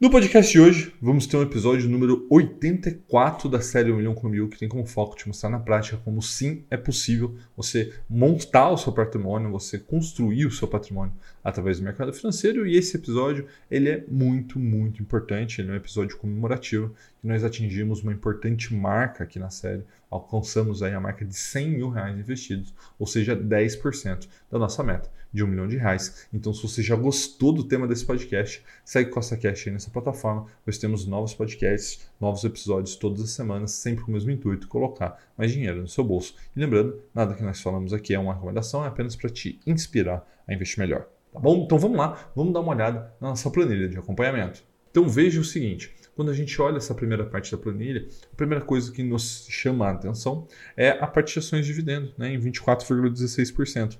No podcast de hoje, vamos ter um episódio número 84 da série 1 milhão com mil, que tem como foco te mostrar na prática como sim é possível você montar o seu patrimônio, você construir o seu patrimônio através do mercado financeiro. E esse episódio ele é muito, muito importante. Ele é um episódio comemorativo que nós atingimos uma importante marca aqui na série. Alcançamos aí a marca de 100 mil reais investidos, ou seja, 10% da nossa meta de um milhão de reais. Então, se você já gostou do tema desse podcast, segue Costa Cash aí nessa plataforma. Nós temos novos podcasts, novos episódios todas as semanas, sempre com o mesmo intuito, colocar mais dinheiro no seu bolso. E lembrando, nada que nós falamos aqui é uma recomendação, é apenas para te inspirar a investir melhor. Tá bom? Então vamos lá, vamos dar uma olhada na nossa planilha de acompanhamento. Então veja o seguinte, quando a gente olha essa primeira parte da planilha, a primeira coisa que nos chama a atenção é a parte de ações de dividendo, né, em 24,16%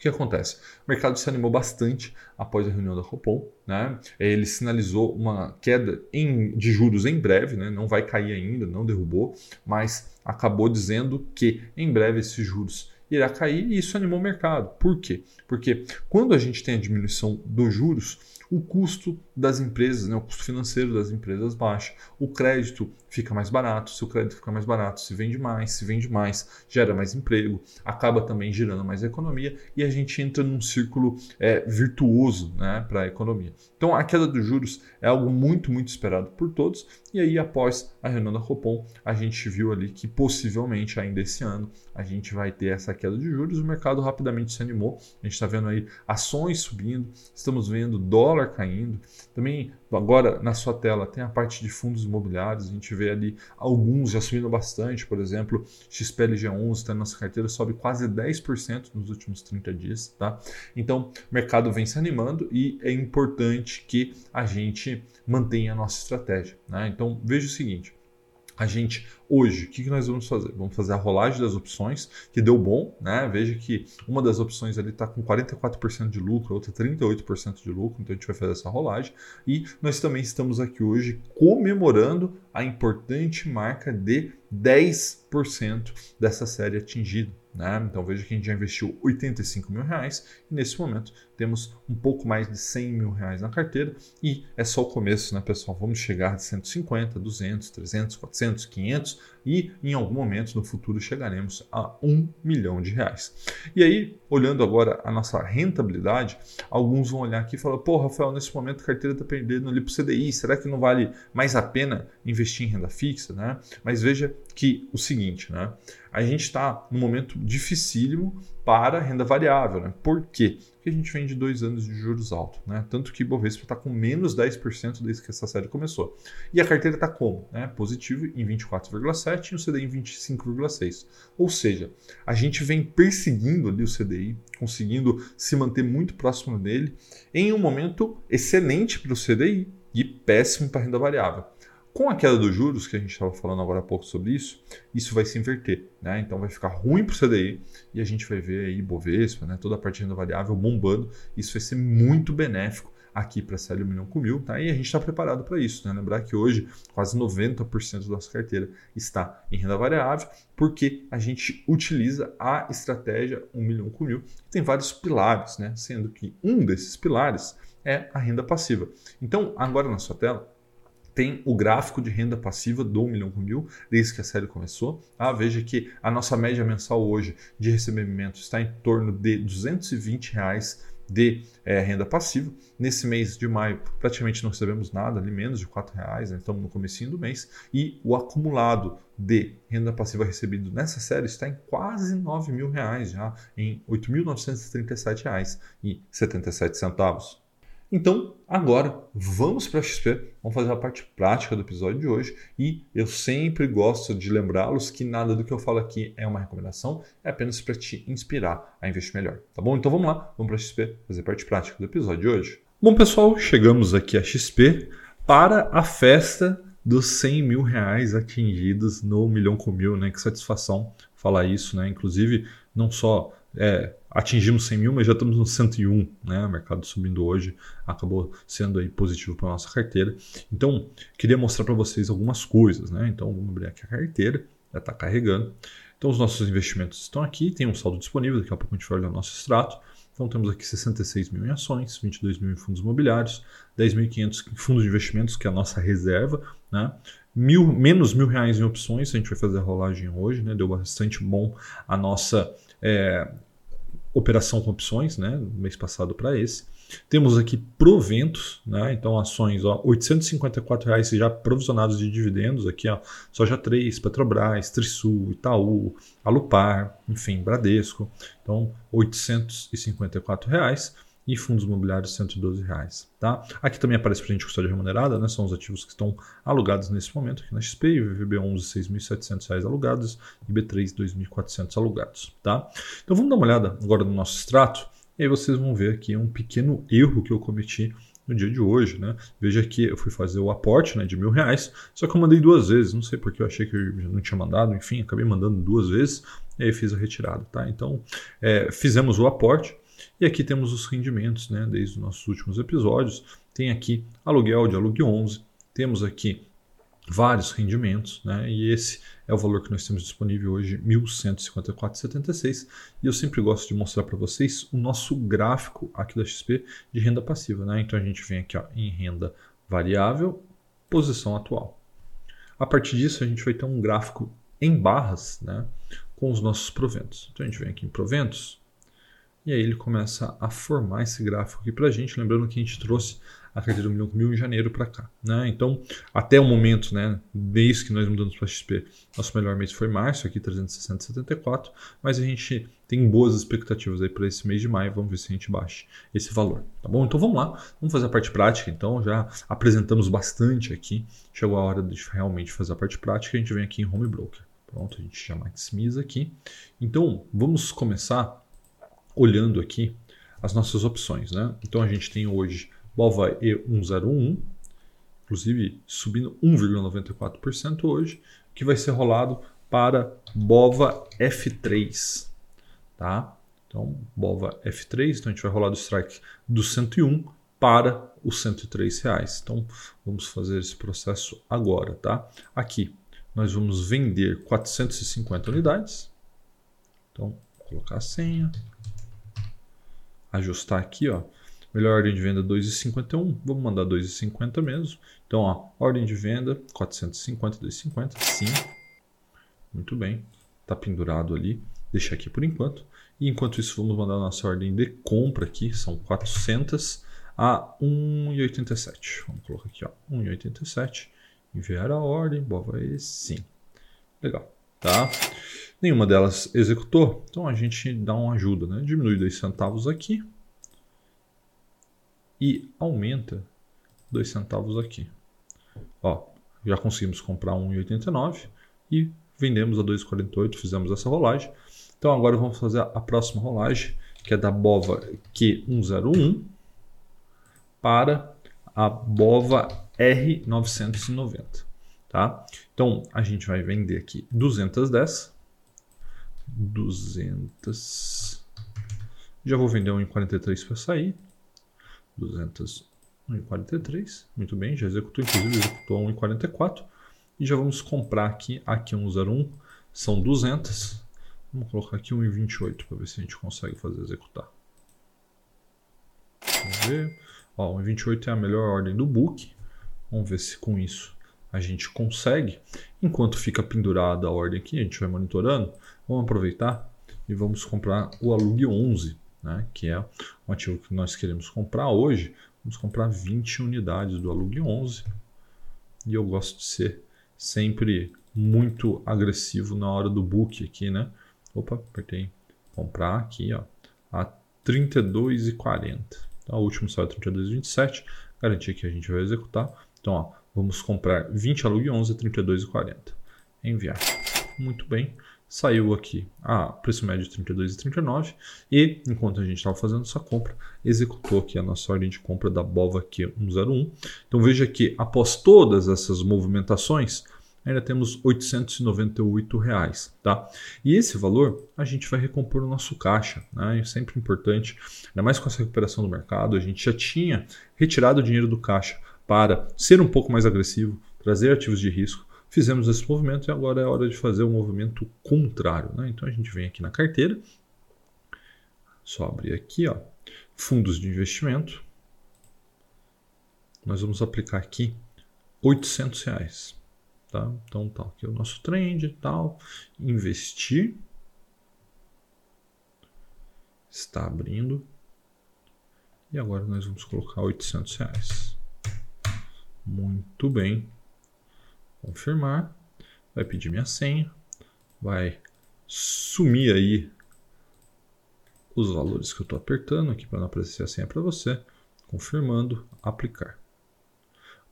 que acontece? O mercado se animou bastante após a reunião da Copom. Né? Ele sinalizou uma queda em, de juros em breve, né? não vai cair ainda, não derrubou, mas acabou dizendo que em breve esses juros irá cair e isso animou o mercado. Por quê? Porque quando a gente tem a diminuição dos juros, o custo das empresas, né, o custo financeiro das empresas baixa, o crédito fica mais barato, se o crédito fica mais barato, se vende mais, se vende mais, gera mais emprego, acaba também gerando mais economia e a gente entra num círculo é, virtuoso né, para a economia. Então a queda dos juros é algo muito, muito esperado por todos e aí após a reunião da Copom a gente viu ali que possivelmente ainda esse ano a gente vai ter essa queda de juros, o mercado rapidamente se animou, a gente está vendo aí ações subindo, estamos vendo dólar caindo, também agora na sua tela tem a parte de fundos imobiliários, a gente vê ali alguns já subindo bastante, por exemplo, XPLG11 está na nossa carteira, sobe quase 10% nos últimos 30 dias, tá? Então, o mercado vem se animando e é importante que a gente mantenha a nossa estratégia, né? Então, veja o seguinte, a gente hoje, o que, nós vamos fazer? Vamos fazer a rolagem das opções, que deu bom, né? Veja que uma das opções ali está com 44% de lucro, a outra 38% de lucro, então a gente vai fazer essa rolagem. E nós também estamos aqui hoje comemorando a importante marca de 10% dessa série atingida. Né? Então veja que a gente já investiu 85 mil reais e nesse momento temos um pouco mais de 100 mil reais na carteira e é só o começo, né, pessoal? Vamos chegar de 150, 200, 300, 400, 500 e em algum momento no futuro chegaremos a 1 milhão de reais. E aí, olhando agora a nossa rentabilidade, alguns vão olhar aqui e falar: pô, Rafael, nesse momento a carteira está perdendo ali para o CDI, será que não vale mais a pena investir em renda fixa? Né? Mas veja que o seguinte, né? a gente está num momento dificílimo para renda variável. Né? Por quê? Porque a gente vem de dois anos de juros altos. Né? Tanto que Bovespa está com menos 10% desde que essa série começou. E a carteira está como? Né? Positivo em 24,7% e o CDI em 25,6%. Ou seja, a gente vem perseguindo ali o CDI, conseguindo se manter muito próximo dele, em um momento excelente para o CDI e péssimo para a renda variável. Com a queda dos juros, que a gente estava falando agora há pouco sobre isso, isso vai se inverter. Né? Então vai ficar ruim para o CDI e a gente vai ver aí Bovespa, né? toda a parte de renda variável bombando. Isso vai ser muito benéfico aqui para a série milhão com mil. Tá? E a gente está preparado para isso. Né? Lembrar que hoje quase 90% da nossa carteira está em renda variável, porque a gente utiliza a estratégia 1 milhão com mil, que tem vários pilares, né? sendo que um desses pilares é a renda passiva. Então, agora na sua tela, tem o gráfico de renda passiva do 1 milhão com mil, desde que a série começou. Ah, veja que a nossa média mensal hoje de recebimento está em torno de 220 reais de é, renda passiva. Nesse mês de maio, praticamente não recebemos nada, ali menos de R$ reais, né? estamos no comecinho do mês, e o acumulado de renda passiva recebido nessa série está em quase R$ mil reais já, em R$ 8.937,77. Então, agora vamos para a XP, vamos fazer a parte prática do episódio de hoje e eu sempre gosto de lembrá-los que nada do que eu falo aqui é uma recomendação, é apenas para te inspirar a investir melhor, tá bom? Então vamos lá, vamos para a XP fazer a parte prática do episódio de hoje. Bom, pessoal, chegamos aqui a XP para a festa dos 100 mil reais atingidos no milhão com mil, né? Que satisfação falar isso, né? Inclusive, não só é, atingimos 100 mil, mas já estamos no 101, né? O mercado subindo hoje acabou sendo aí positivo para nossa carteira. Então, queria mostrar para vocês algumas coisas, né? Então, vamos abrir aqui a carteira, já está carregando. Então, os nossos investimentos estão aqui, tem um saldo disponível, daqui a pouco a gente vai olhar o nosso extrato. Então, temos aqui 66 mil em ações, 22 mil em fundos imobiliários, 10.500 em fundos de investimentos, que é a nossa reserva, né? Mil, menos mil reais em opções, a gente vai fazer a rolagem hoje, né? Deu bastante bom a nossa é, operação com opções, né? Mês passado para esse. Temos aqui proventos, né? então ações, ó, 854 reais já provisionados de dividendos, aqui ó, Soja 3, Petrobras, Trisul, Itaú, Alupar, enfim, Bradesco. Então, 854 reais e fundos imobiliários 112 reais. Tá? Aqui também aparece para a gente custódia remunerada, né? são os ativos que estão alugados nesse momento aqui na XP, VVB11 6.700 reais alugados e B3 2.400 alugados. Tá? Então vamos dar uma olhada agora no nosso extrato e aí vocês vão ver aqui um pequeno erro que eu cometi no dia de hoje, né? Veja que eu fui fazer o aporte né, de mil reais, só que eu mandei duas vezes, não sei porque eu achei que eu não tinha mandado, enfim, acabei mandando duas vezes e aí fiz a retirada, tá? Então, é, fizemos o aporte e aqui temos os rendimentos, né? Desde os nossos últimos episódios, tem aqui aluguel de alugue 11, temos aqui vários rendimentos, né? E esse é o valor que nós temos disponível hoje, 1.154,76. E eu sempre gosto de mostrar para vocês o nosso gráfico aqui da XP de renda passiva, né? Então a gente vem aqui ó, em renda variável, posição atual. A partir disso a gente vai ter um gráfico em barras, né? Com os nossos proventos. Então a gente vem aqui em proventos, e aí ele começa a formar esse gráfico aqui para a gente, lembrando que a gente trouxe a carteira do milhão com mil em janeiro para cá. Né? Então, até o momento, né, desde que nós mudamos para XP, nosso melhor mês foi março, aqui 360,74, mas a gente tem boas expectativas aí para esse mês de maio, vamos ver se a gente baixa esse valor, tá bom? Então vamos lá, vamos fazer a parte prática, então já apresentamos bastante aqui, chegou a hora de realmente fazer a parte prática, a gente vem aqui em Home Broker. Pronto, a gente já maximiza aqui. Então, vamos começar olhando aqui as nossas opções, né? Então a gente tem hoje BOVA E101, inclusive subindo 1,94% hoje, que vai ser rolado para BOVA F3, tá? Então, BOVA F3, então a gente vai rolar do strike do 101 para os 103 reais. Então, vamos fazer esse processo agora, tá? Aqui, nós vamos vender 450 unidades. Então, vou colocar a senha, ajustar aqui, ó. Melhor ordem de venda 2,51. Vamos mandar 2,50 mesmo. Então, ó, ordem de venda 450, 2,50. Sim. Muito bem. Está pendurado ali. Deixa aqui por enquanto. E enquanto isso, vamos mandar nossa ordem de compra aqui. São 400 a 1,87. Vamos colocar aqui, ó, 1,87. Enviar a ordem. Bova e sim. Legal. Tá? Nenhuma delas executou. Então a gente dá uma ajuda, né? Diminui 2 centavos aqui e aumenta 2 centavos aqui. Ó, já conseguimos comprar 1,89 e vendemos a 2,48, fizemos essa rolagem. Então agora vamos fazer a próxima rolagem, que é da BOVA Q101 para a BOVA R990. Tá? Então a gente vai vender aqui 210. 200. Já vou vender 1,43 para sair. 201,43. Muito bem, já executou, inclusive executou 1,44. E já vamos comprar aqui, aqui 101, são 200. Vamos colocar aqui 1,28 para ver se a gente consegue fazer executar. Vamos ver. Ó, 1,28 é a melhor ordem do book. Vamos ver se com isso a gente consegue. Enquanto fica pendurada a ordem aqui, a gente vai monitorando. Vamos aproveitar e vamos comprar o Alug 11 né, que é um ativo que nós queremos comprar hoje. Vamos comprar 20 unidades do Alug 11 e eu gosto de ser sempre muito agressivo na hora do book aqui, né? Opa, apertei comprar aqui, ó, a 32,40. Então, o último saiu 32,27, garantia que a gente vai executar. Então, ó, vamos comprar 20 Alug 11 a 32,40. Enviar. Muito bem saiu aqui a preço médio de 32,39 e enquanto a gente estava fazendo essa compra, executou aqui a nossa ordem de compra da BOVA Q101. Então veja que após todas essas movimentações, ainda temos 898 reais, tá? E esse valor a gente vai recompor o nosso caixa, né? É sempre importante, ainda mais com essa recuperação do mercado, a gente já tinha retirado o dinheiro do caixa para ser um pouco mais agressivo, trazer ativos de risco. Fizemos esse movimento e agora é hora de fazer o movimento contrário, né? Então a gente vem aqui na carteira, só abrir aqui, ó, fundos de investimento. Nós vamos aplicar aqui 800 reais. Tá? Então tá aqui o nosso trend e tal. Investir. Está abrindo. E agora nós vamos colocar 800 reais. Muito bem. Confirmar. Vai pedir minha senha. Vai sumir aí os valores que eu estou apertando aqui para não aparecer a senha para você. Confirmando, aplicar.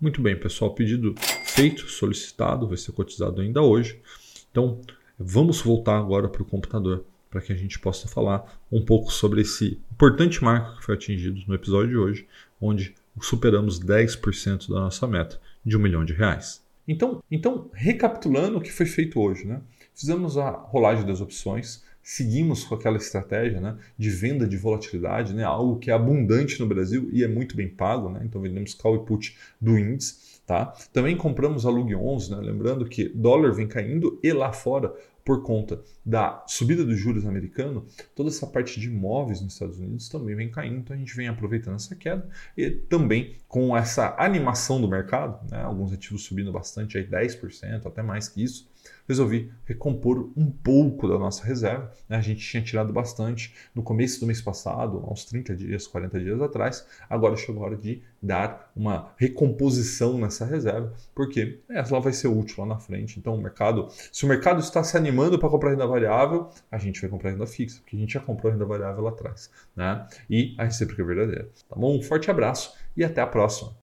Muito bem, pessoal, pedido feito, solicitado, vai ser cotizado ainda hoje. Então, vamos voltar agora para o computador para que a gente possa falar um pouco sobre esse importante marco que foi atingido no episódio de hoje, onde superamos 10% da nossa meta de um milhão de reais. Então, então, recapitulando o que foi feito hoje, né? fizemos a rolagem das opções, seguimos com aquela estratégia né, de venda de volatilidade, né, algo que é abundante no Brasil e é muito bem pago. Né, então vendemos call e put do índice. Tá? Também compramos a Lug 11, né, lembrando que dólar vem caindo e lá fora por conta da subida dos juros americano, toda essa parte de imóveis nos Estados Unidos também vem caindo, então a gente vem aproveitando essa queda e também com essa animação do mercado, né, alguns ativos subindo bastante, aí 10%, até mais que isso, resolvi recompor um pouco da nossa reserva. Né? A gente tinha tirado bastante no começo do mês passado, uns 30 dias, 40 dias atrás. Agora chegou a hora de dar uma recomposição nessa reserva, porque ela vai ser útil lá na frente. Então, o mercado, se o mercado está se animando para comprar renda variável, a gente vai comprar renda fixa, porque a gente já comprou renda variável lá atrás. Né? E a recíproca é verdadeira. Tá bom? Um forte abraço e até a próxima.